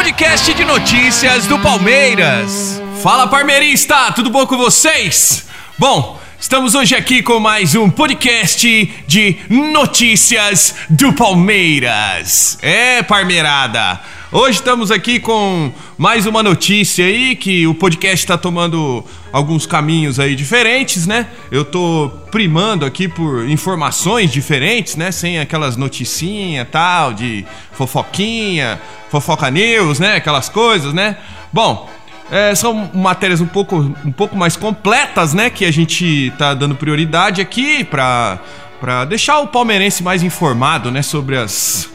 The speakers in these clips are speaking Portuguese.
podcast de notícias do Palmeiras. Fala, Parmeirista, tudo bom com vocês? Bom, estamos hoje aqui com mais um podcast de notícias do Palmeiras. É, Parmeirada. Hoje estamos aqui com mais uma notícia aí que o podcast está tomando alguns caminhos aí diferentes, né? Eu tô primando aqui por informações diferentes, né? Sem aquelas noticinha tal de fofoquinha, fofoca news, né? Aquelas coisas, né? Bom, é, são matérias um pouco, um pouco mais completas, né? Que a gente tá dando prioridade aqui para para deixar o palmeirense mais informado, né? Sobre as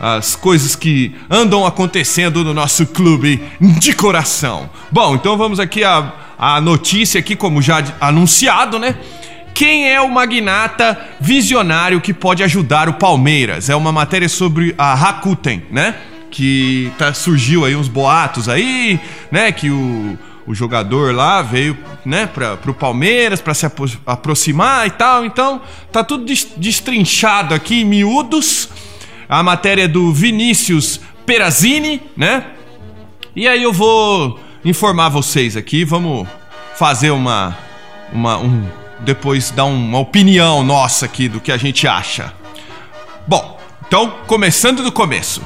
as coisas que andam acontecendo no nosso clube de coração. Bom, então vamos aqui a, a notícia aqui, como já anunciado, né? Quem é o magnata visionário que pode ajudar o Palmeiras? É uma matéria sobre a Rakuten, né? Que tá, surgiu aí uns boatos aí, né? Que o, o jogador lá veio, né, para pro Palmeiras para se aproximar e tal. Então, tá tudo destrinchado aqui em miúdos a matéria do Vinícius Perazini, né? E aí eu vou informar vocês aqui, vamos fazer uma uma um depois dar uma opinião nossa aqui do que a gente acha. Bom, então começando do começo.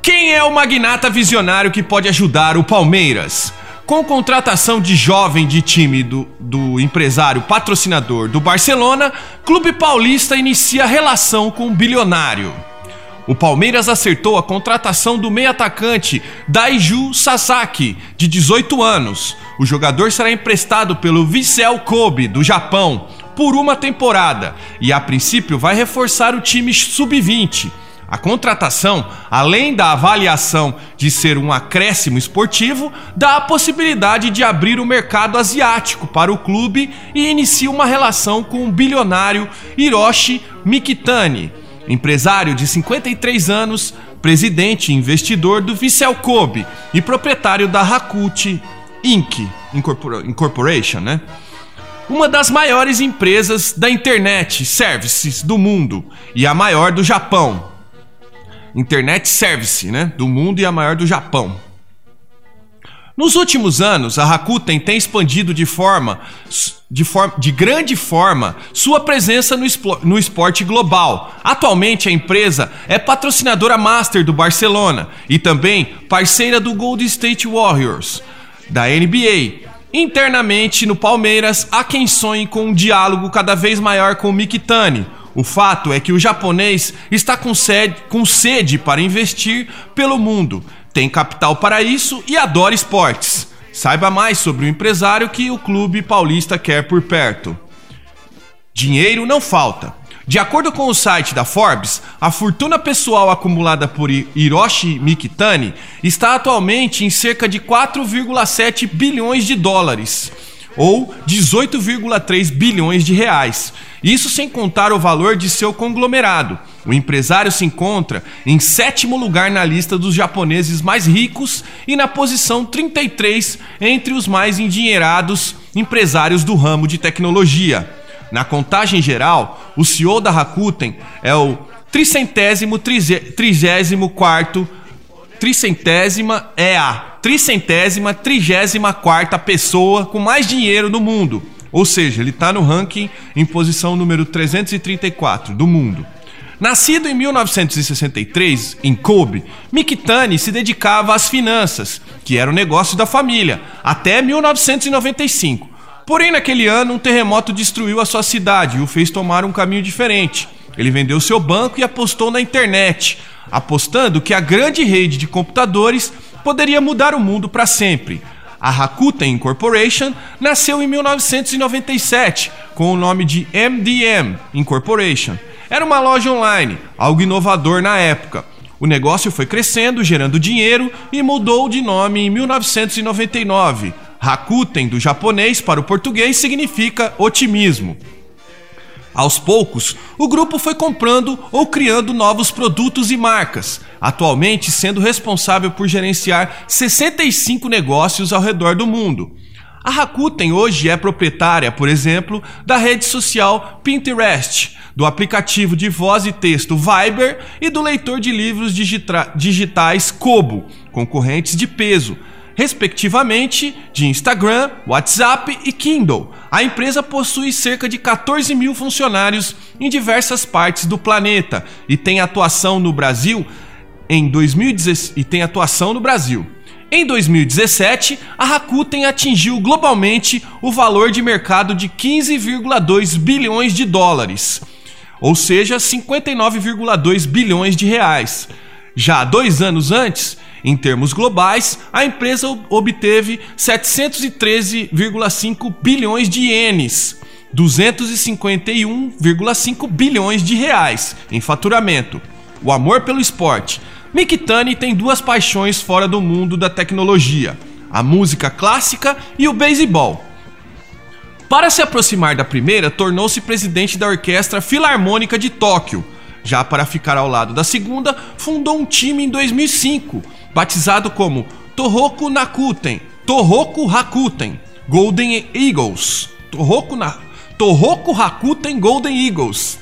Quem é o magnata visionário que pode ajudar o Palmeiras? Com contratação de jovem de time do, do empresário patrocinador do Barcelona, Clube Paulista inicia relação com o bilionário. O Palmeiras acertou a contratação do meio atacante Daiju Sasaki, de 18 anos. O jogador será emprestado pelo Vissel Kobe, do Japão, por uma temporada e, a princípio, vai reforçar o time sub-20. A contratação, além da avaliação de ser um acréscimo esportivo, dá a possibilidade de abrir o mercado asiático para o clube e inicia uma relação com o bilionário Hiroshi Mikitani empresário de 53 anos, presidente e investidor do Vissel Kobe e proprietário da Rakuten Inc. Incorporation, né? Uma das maiores empresas da internet services do mundo e a maior do Japão. Internet Service, né? Do mundo e a maior do Japão. Nos últimos anos, a Rakuten tem expandido de forma de, forma, de grande forma sua presença no, no esporte global. Atualmente, a empresa é patrocinadora master do Barcelona e também parceira do Golden State Warriors, da NBA. Internamente, no Palmeiras, há quem sonhe com um diálogo cada vez maior com o Mikitani. O fato é que o japonês está com sede, com sede para investir pelo mundo tem capital para isso e adora esportes. Saiba mais sobre o empresário que o clube paulista quer por perto. Dinheiro não falta. De acordo com o site da Forbes, a fortuna pessoal acumulada por Hiroshi Mikitani está atualmente em cerca de 4,7 bilhões de dólares ou 18,3 bilhões de reais. Isso sem contar o valor de seu conglomerado. O empresário se encontra em sétimo lugar na lista dos japoneses mais ricos e na posição 33 entre os mais endinheirados empresários do ramo de tecnologia. Na contagem geral, o CEO da Rakuten é o tricentésimo trigésimo quarto tricentésima é a tricentésima, trigésima quarta pessoa com mais dinheiro no mundo. Ou seja, ele está no ranking em posição número 334 do mundo. Nascido em 1963 em Kobe, Mikitani se dedicava às finanças, que era o negócio da família, até 1995. Porém, naquele ano, um terremoto destruiu a sua cidade e o fez tomar um caminho diferente. Ele vendeu seu banco e apostou na internet, apostando que a grande rede de computadores poderia mudar o mundo para sempre. A Rakuten Incorporation nasceu em 1997 com o nome de MDM Incorporation. Era uma loja online, algo inovador na época. O negócio foi crescendo, gerando dinheiro e mudou de nome em 1999. Rakuten, do japonês para o português, significa otimismo. Aos poucos, o grupo foi comprando ou criando novos produtos e marcas, atualmente sendo responsável por gerenciar 65 negócios ao redor do mundo. A Rakuten hoje é proprietária, por exemplo, da rede social Pinterest, do aplicativo de voz e texto Viber e do leitor de livros digitais Kobo, concorrentes de peso, respectivamente de Instagram, WhatsApp e Kindle. A empresa possui cerca de 14 mil funcionários em diversas partes do planeta e tem atuação no Brasil em 2016 e tem atuação no Brasil. Em 2017, a Rakuten atingiu globalmente o valor de mercado de 15,2 bilhões de dólares, ou seja, 59,2 bilhões de reais. Já dois anos antes, em termos globais, a empresa obteve 713,5 bilhões de ienes, 251,5 bilhões de reais em faturamento. O amor pelo esporte. Mikitani tem duas paixões fora do mundo da tecnologia: a música clássica e o beisebol. Para se aproximar da primeira, tornou-se presidente da Orquestra Filarmônica de Tóquio. Já para ficar ao lado da segunda, fundou um time em 2005 batizado como Tohoku Nakuten, Tohoku Hakuten, Golden Eagles, Tohoku, na, Tohoku Hakuten Golden Eagles.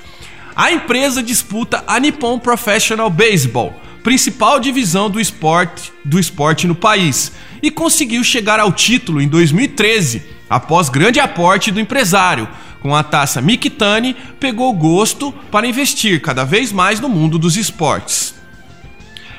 A empresa disputa a Nippon Professional Baseball, principal divisão do esporte, do esporte no país, e conseguiu chegar ao título em 2013, após grande aporte do empresário. Com a taça Mikitani, pegou gosto para investir cada vez mais no mundo dos esportes.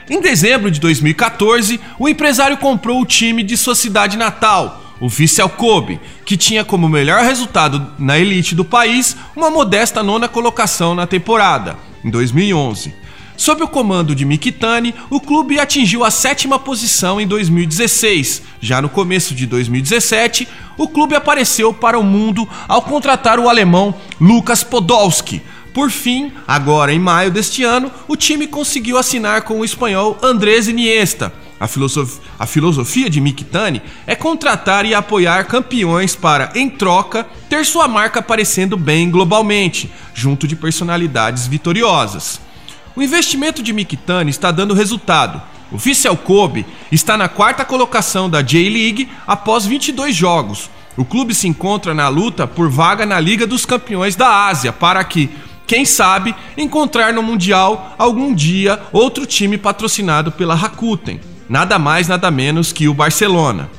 Em dezembro de 2014, o empresário comprou o time de sua cidade natal, o Vissel Kobe, que tinha como melhor resultado na elite do país uma modesta nona colocação na temporada, em 2011. Sob o comando de Mikitani, o clube atingiu a sétima posição em 2016. Já no começo de 2017, o clube apareceu para o mundo ao contratar o alemão Lukas Podolski, por fim, agora em maio deste ano, o time conseguiu assinar com o espanhol Andrés Iniesta. A, filosof a filosofia de Mkhitaryan é contratar e apoiar campeões para, em troca, ter sua marca aparecendo bem globalmente, junto de personalidades vitoriosas. O investimento de Mkhitaryan está dando resultado. O Vissel Kobe está na quarta colocação da J-League após 22 jogos. O clube se encontra na luta por vaga na Liga dos Campeões da Ásia para que, quem sabe, encontrar no Mundial algum dia outro time patrocinado pela Rakuten. Nada mais, nada menos que o Barcelona.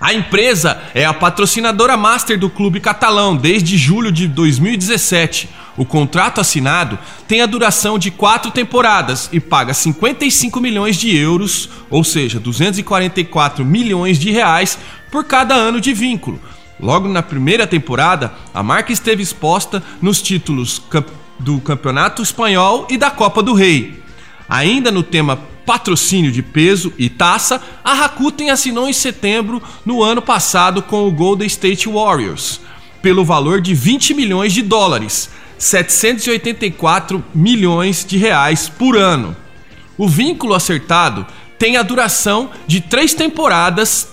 A empresa é a patrocinadora master do clube catalão desde julho de 2017. O contrato assinado tem a duração de quatro temporadas e paga 55 milhões de euros, ou seja, 244 milhões de reais por cada ano de vínculo, Logo na primeira temporada, a marca esteve exposta nos títulos do Campeonato Espanhol e da Copa do Rei. Ainda no tema patrocínio de peso e taça, a Rakuten assinou em setembro no ano passado com o Golden State Warriors, pelo valor de 20 milhões de dólares, 784 milhões de reais por ano. O vínculo acertado tem a duração de três temporadas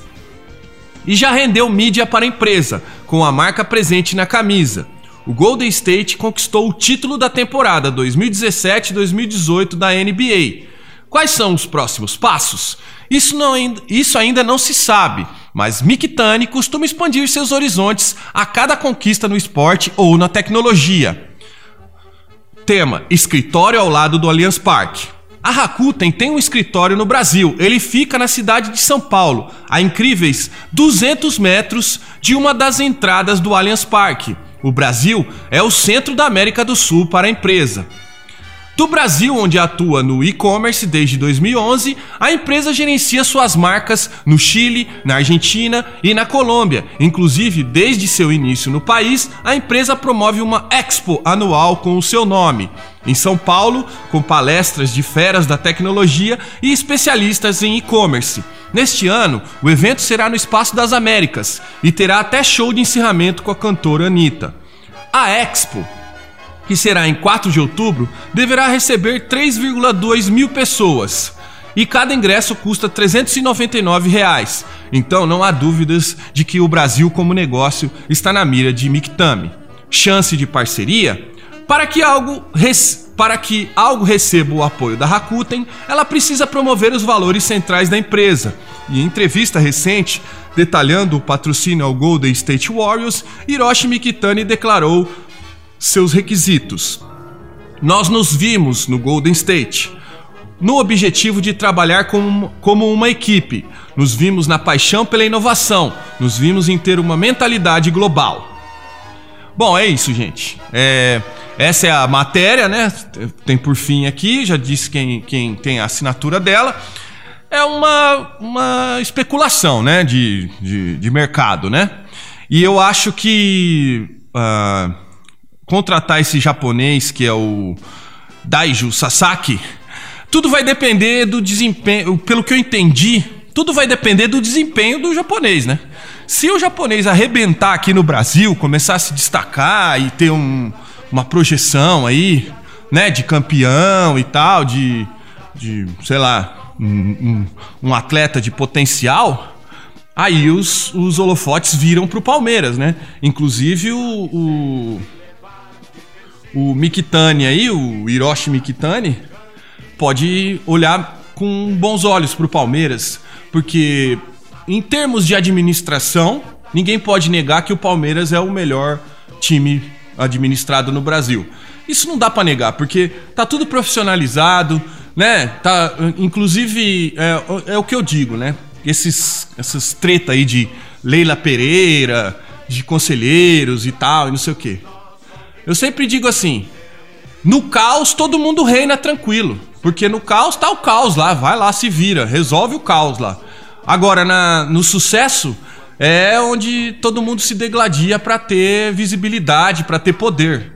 e já rendeu mídia para a empresa, com a marca presente na camisa. O Golden State conquistou o título da temporada 2017-2018 da NBA. Quais são os próximos passos? Isso, não, isso ainda não se sabe, mas Mictani costuma expandir seus horizontes a cada conquista no esporte ou na tecnologia. Tema: Escritório ao lado do Allianz Parque. A Rakuten tem um escritório no Brasil. Ele fica na cidade de São Paulo, a incríveis 200 metros de uma das entradas do Allianz Parque. O Brasil é o centro da América do Sul para a empresa. Do Brasil, onde atua no e-commerce desde 2011, a empresa gerencia suas marcas no Chile, na Argentina e na Colômbia. Inclusive, desde seu início no país, a empresa promove uma expo anual com o seu nome. Em São Paulo, com palestras de feras da tecnologia e especialistas em e-commerce. Neste ano, o evento será no Espaço das Américas e terá até show de encerramento com a cantora Anitta. A Expo que será em 4 de outubro, deverá receber 3,2 mil pessoas. E cada ingresso custa 399 reais. Então não há dúvidas de que o Brasil como negócio está na mira de Mictame. Chance de parceria? Para que algo para que algo receba o apoio da Rakuten, ela precisa promover os valores centrais da empresa. E em entrevista recente, detalhando o patrocínio ao Golden State Warriors, Hiroshi Mikitani declarou seus requisitos. Nós nos vimos no Golden State. no objetivo de trabalhar como, como uma equipe. Nos vimos na paixão pela inovação, nos vimos em ter uma mentalidade global. Bom, é isso, gente. É, essa é a matéria, né? Tem por fim aqui, já disse quem, quem tem a assinatura dela. É uma, uma especulação, né? De, de, de mercado, né? E eu acho que uh, contratar esse japonês que é o Daiju Sasaki tudo vai depender do desempenho, pelo que eu entendi, tudo vai depender do desempenho do japonês, né? Se o japonês arrebentar aqui no Brasil, começar a se destacar e ter um, uma projeção aí, né, de campeão e tal, de, de sei lá, um, um, um atleta de potencial, aí os, os holofotes viram pro Palmeiras, né? Inclusive o, o, o Mikitani aí, o Hiroshi Mikitani, pode olhar com bons olhos para o Palmeiras, porque em termos de administração, ninguém pode negar que o Palmeiras é o melhor time administrado no Brasil. Isso não dá para negar, porque tá tudo profissionalizado, né? Tá, inclusive é, é o que eu digo, né? Esses essas treta aí de Leila Pereira, de conselheiros e tal, e não sei o quê. Eu sempre digo assim: no caos todo mundo reina tranquilo. Porque no caos tá o caos lá, vai lá, se vira, resolve o caos lá. Agora, na, no sucesso, é onde todo mundo se degladia para ter visibilidade, para ter poder.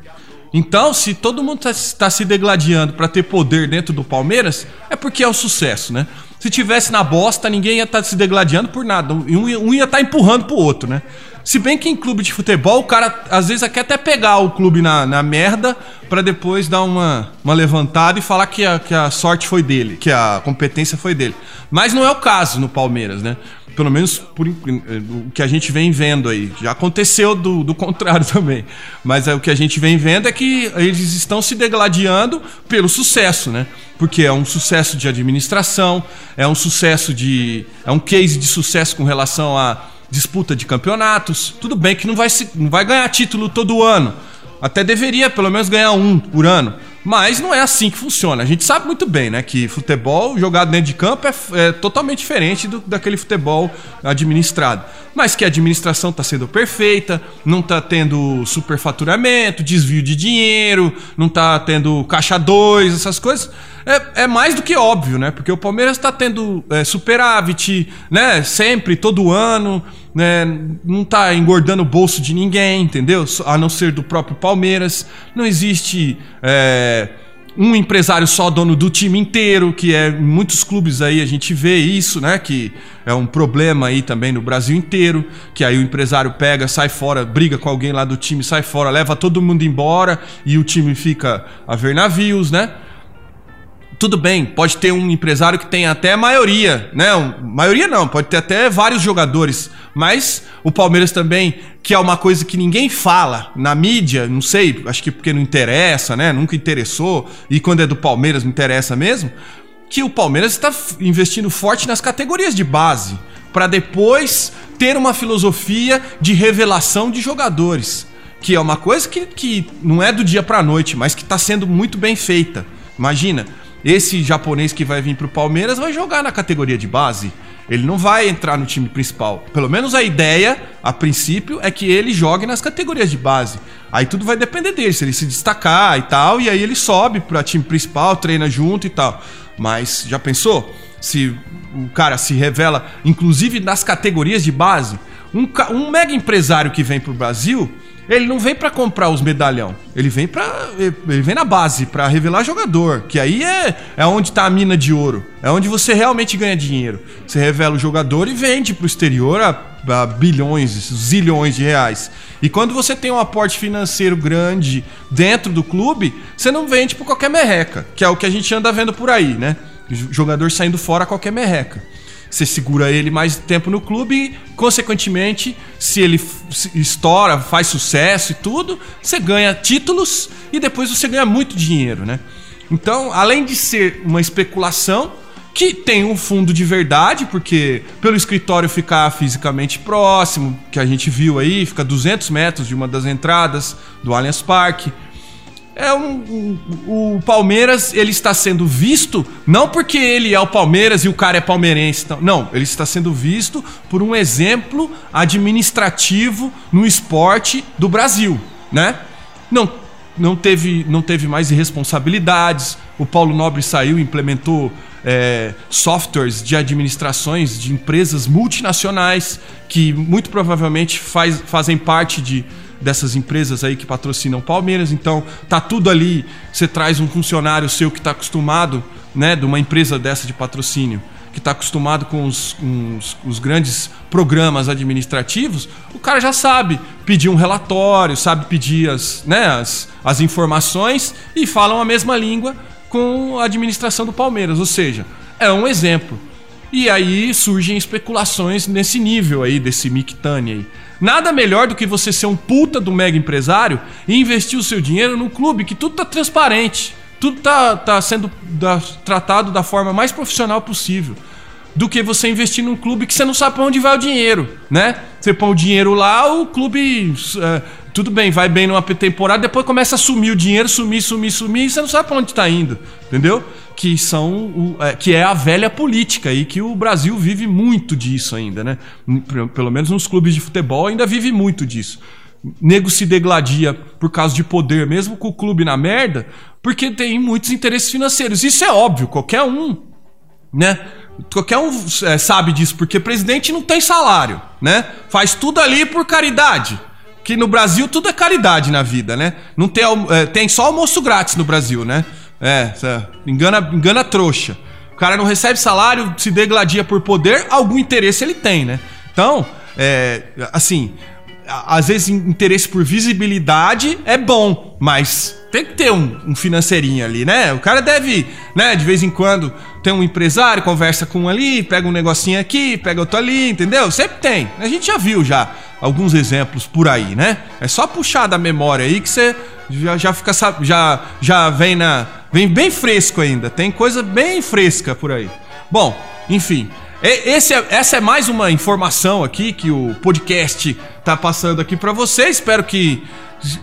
Então, se todo mundo está tá se degladiando para ter poder dentro do Palmeiras, é porque é o sucesso, né? Se tivesse na bosta, ninguém ia estar tá se degladiando por nada. Um, um ia estar tá empurrando pro outro, né? Se bem que em clube de futebol, o cara às vezes quer até pegar o clube na, na merda para depois dar uma, uma levantada e falar que a, que a sorte foi dele, que a competência foi dele. Mas não é o caso no Palmeiras, né? Pelo menos por o que a gente vem vendo aí. Já aconteceu do, do contrário também. Mas é, o que a gente vem vendo é que eles estão se degladiando pelo sucesso, né? Porque é um sucesso de administração, é um sucesso de. é um case de sucesso com relação a disputa de campeonatos. Tudo bem que não vai, se, não vai ganhar título todo ano. Até deveria pelo menos ganhar um por ano. Mas não é assim que funciona. A gente sabe muito bem, né? Que futebol jogado dentro de campo é, é totalmente diferente do, daquele futebol administrado. Mas que a administração está sendo perfeita, não está tendo superfaturamento, desvio de dinheiro, não está tendo caixa 2, essas coisas. É, é, mais do que óbvio, né? Porque o Palmeiras está tendo é, superávit, né? Sempre, todo ano, né? Não está engordando o bolso de ninguém, entendeu? A não ser do próprio Palmeiras. Não existe. É, um empresário só dono do time inteiro, que é muitos clubes aí a gente vê isso, né? Que é um problema aí também no Brasil inteiro, que aí o empresário pega, sai fora, briga com alguém lá do time, sai fora, leva todo mundo embora e o time fica a ver navios, né? Tudo bem, pode ter um empresário que tem até maioria, né? Maioria não, pode ter até vários jogadores, mas o Palmeiras também, que é uma coisa que ninguém fala na mídia, não sei, acho que porque não interessa, né? Nunca interessou, e quando é do Palmeiras não interessa mesmo, que o Palmeiras está investindo forte nas categorias de base, para depois ter uma filosofia de revelação de jogadores, que é uma coisa que, que não é do dia para noite, mas que está sendo muito bem feita. Imagina, esse japonês que vai vir pro Palmeiras vai jogar na categoria de base. Ele não vai entrar no time principal. Pelo menos a ideia, a princípio, é que ele jogue nas categorias de base. Aí tudo vai depender dele, se ele se destacar e tal, e aí ele sobe para time principal, treina junto e tal. Mas já pensou? Se o cara se revela, inclusive nas categorias de base, um, um mega empresário que vem pro Brasil, ele não vem para comprar os medalhão. Ele vem para ele vem na base para revelar jogador, que aí é é onde tá a mina de ouro. É onde você realmente ganha dinheiro. Você revela o jogador e vende pro exterior a, a bilhões, zilhões de reais. E quando você tem um aporte financeiro grande dentro do clube, você não vende por qualquer merreca, que é o que a gente anda vendo por aí, né? Jogador saindo fora a qualquer merreca você segura ele mais tempo no clube e, consequentemente, se ele estoura, faz sucesso e tudo, você ganha títulos e depois você ganha muito dinheiro, né? Então, além de ser uma especulação, que tem um fundo de verdade, porque pelo escritório ficar fisicamente próximo, que a gente viu aí, fica 200 metros de uma das entradas do Allianz Parque. É um, um, o Palmeiras ele está sendo visto não porque ele é o Palmeiras e o cara é palmeirense, não, não, ele está sendo visto por um exemplo administrativo no esporte do Brasil, né? Não, não teve, não teve mais irresponsabilidades. O Paulo Nobre saiu, implementou é, softwares de administrações de empresas multinacionais que muito provavelmente faz, fazem parte de dessas empresas aí que patrocinam Palmeiras. Então, tá tudo ali. Você traz um funcionário seu que está acostumado, né, de uma empresa dessa de patrocínio, que está acostumado com os, com os, os, grandes programas administrativos, o cara já sabe pedir um relatório, sabe pedir as, né, as, as informações e falam a mesma língua com a administração do Palmeiras. Ou seja, é um exemplo. E aí surgem especulações nesse nível aí, desse Mictani aí. Nada melhor do que você ser um puta do mega empresário e investir o seu dinheiro num clube que tudo tá transparente, tudo tá, tá sendo da, tratado da forma mais profissional possível. Do que você investir num clube que você não sabe para onde vai o dinheiro, né? Você põe o dinheiro lá, o clube. É, tudo bem, vai bem numa temporada, depois começa a sumir o dinheiro, sumir, sumir, sumir, e você não sabe para onde está indo, entendeu? que são o, é, que é a velha política e que o Brasil vive muito disso ainda, né? Pelo menos nos clubes de futebol ainda vive muito disso. Nego se degladia por causa de poder, mesmo com o clube na merda, porque tem muitos interesses financeiros. Isso é óbvio, qualquer um, né? Qualquer um é, sabe disso, porque presidente não tem salário, né? Faz tudo ali por caridade. Que no Brasil tudo é caridade na vida, né? Não tem, é, tem só almoço grátis no Brasil, né? É, engana, engana trouxa. O cara não recebe salário, se degladia por poder, algum interesse ele tem, né? Então, é, assim, às vezes interesse por visibilidade é bom, mas tem que ter um, um, financeirinho ali, né? O cara deve, né, de vez em quando tem um empresário, conversa com um ali, pega um negocinho aqui, pega outro ali, entendeu? Sempre tem. A gente já viu já alguns exemplos por aí, né? É só puxar da memória aí que você já, já fica já já vem na vem bem fresco ainda. Tem coisa bem fresca por aí. Bom, enfim, esse é, essa é mais uma informação aqui que o podcast tá passando aqui para vocês. Espero que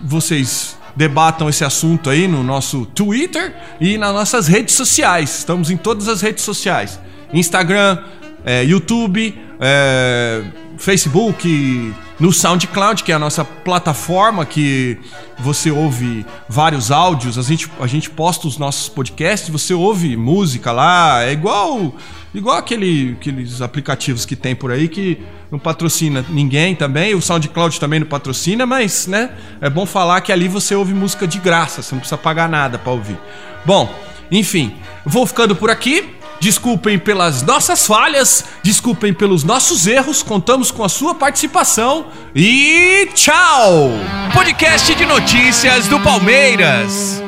vocês debatam esse assunto aí no nosso Twitter e nas nossas redes sociais. Estamos em todas as redes sociais: Instagram, é, YouTube, é, Facebook, no SoundCloud, que é a nossa plataforma que você ouve vários áudios, a gente, a gente posta os nossos podcasts, você ouve música lá, é igual igual aquele, aqueles aplicativos que tem por aí que não patrocina ninguém também, o SoundCloud também não patrocina, mas né, é bom falar que ali você ouve música de graça, você não precisa pagar nada para ouvir. Bom, enfim, vou ficando por aqui. Desculpem pelas nossas falhas, desculpem pelos nossos erros, contamos com a sua participação e tchau! Podcast de notícias do Palmeiras.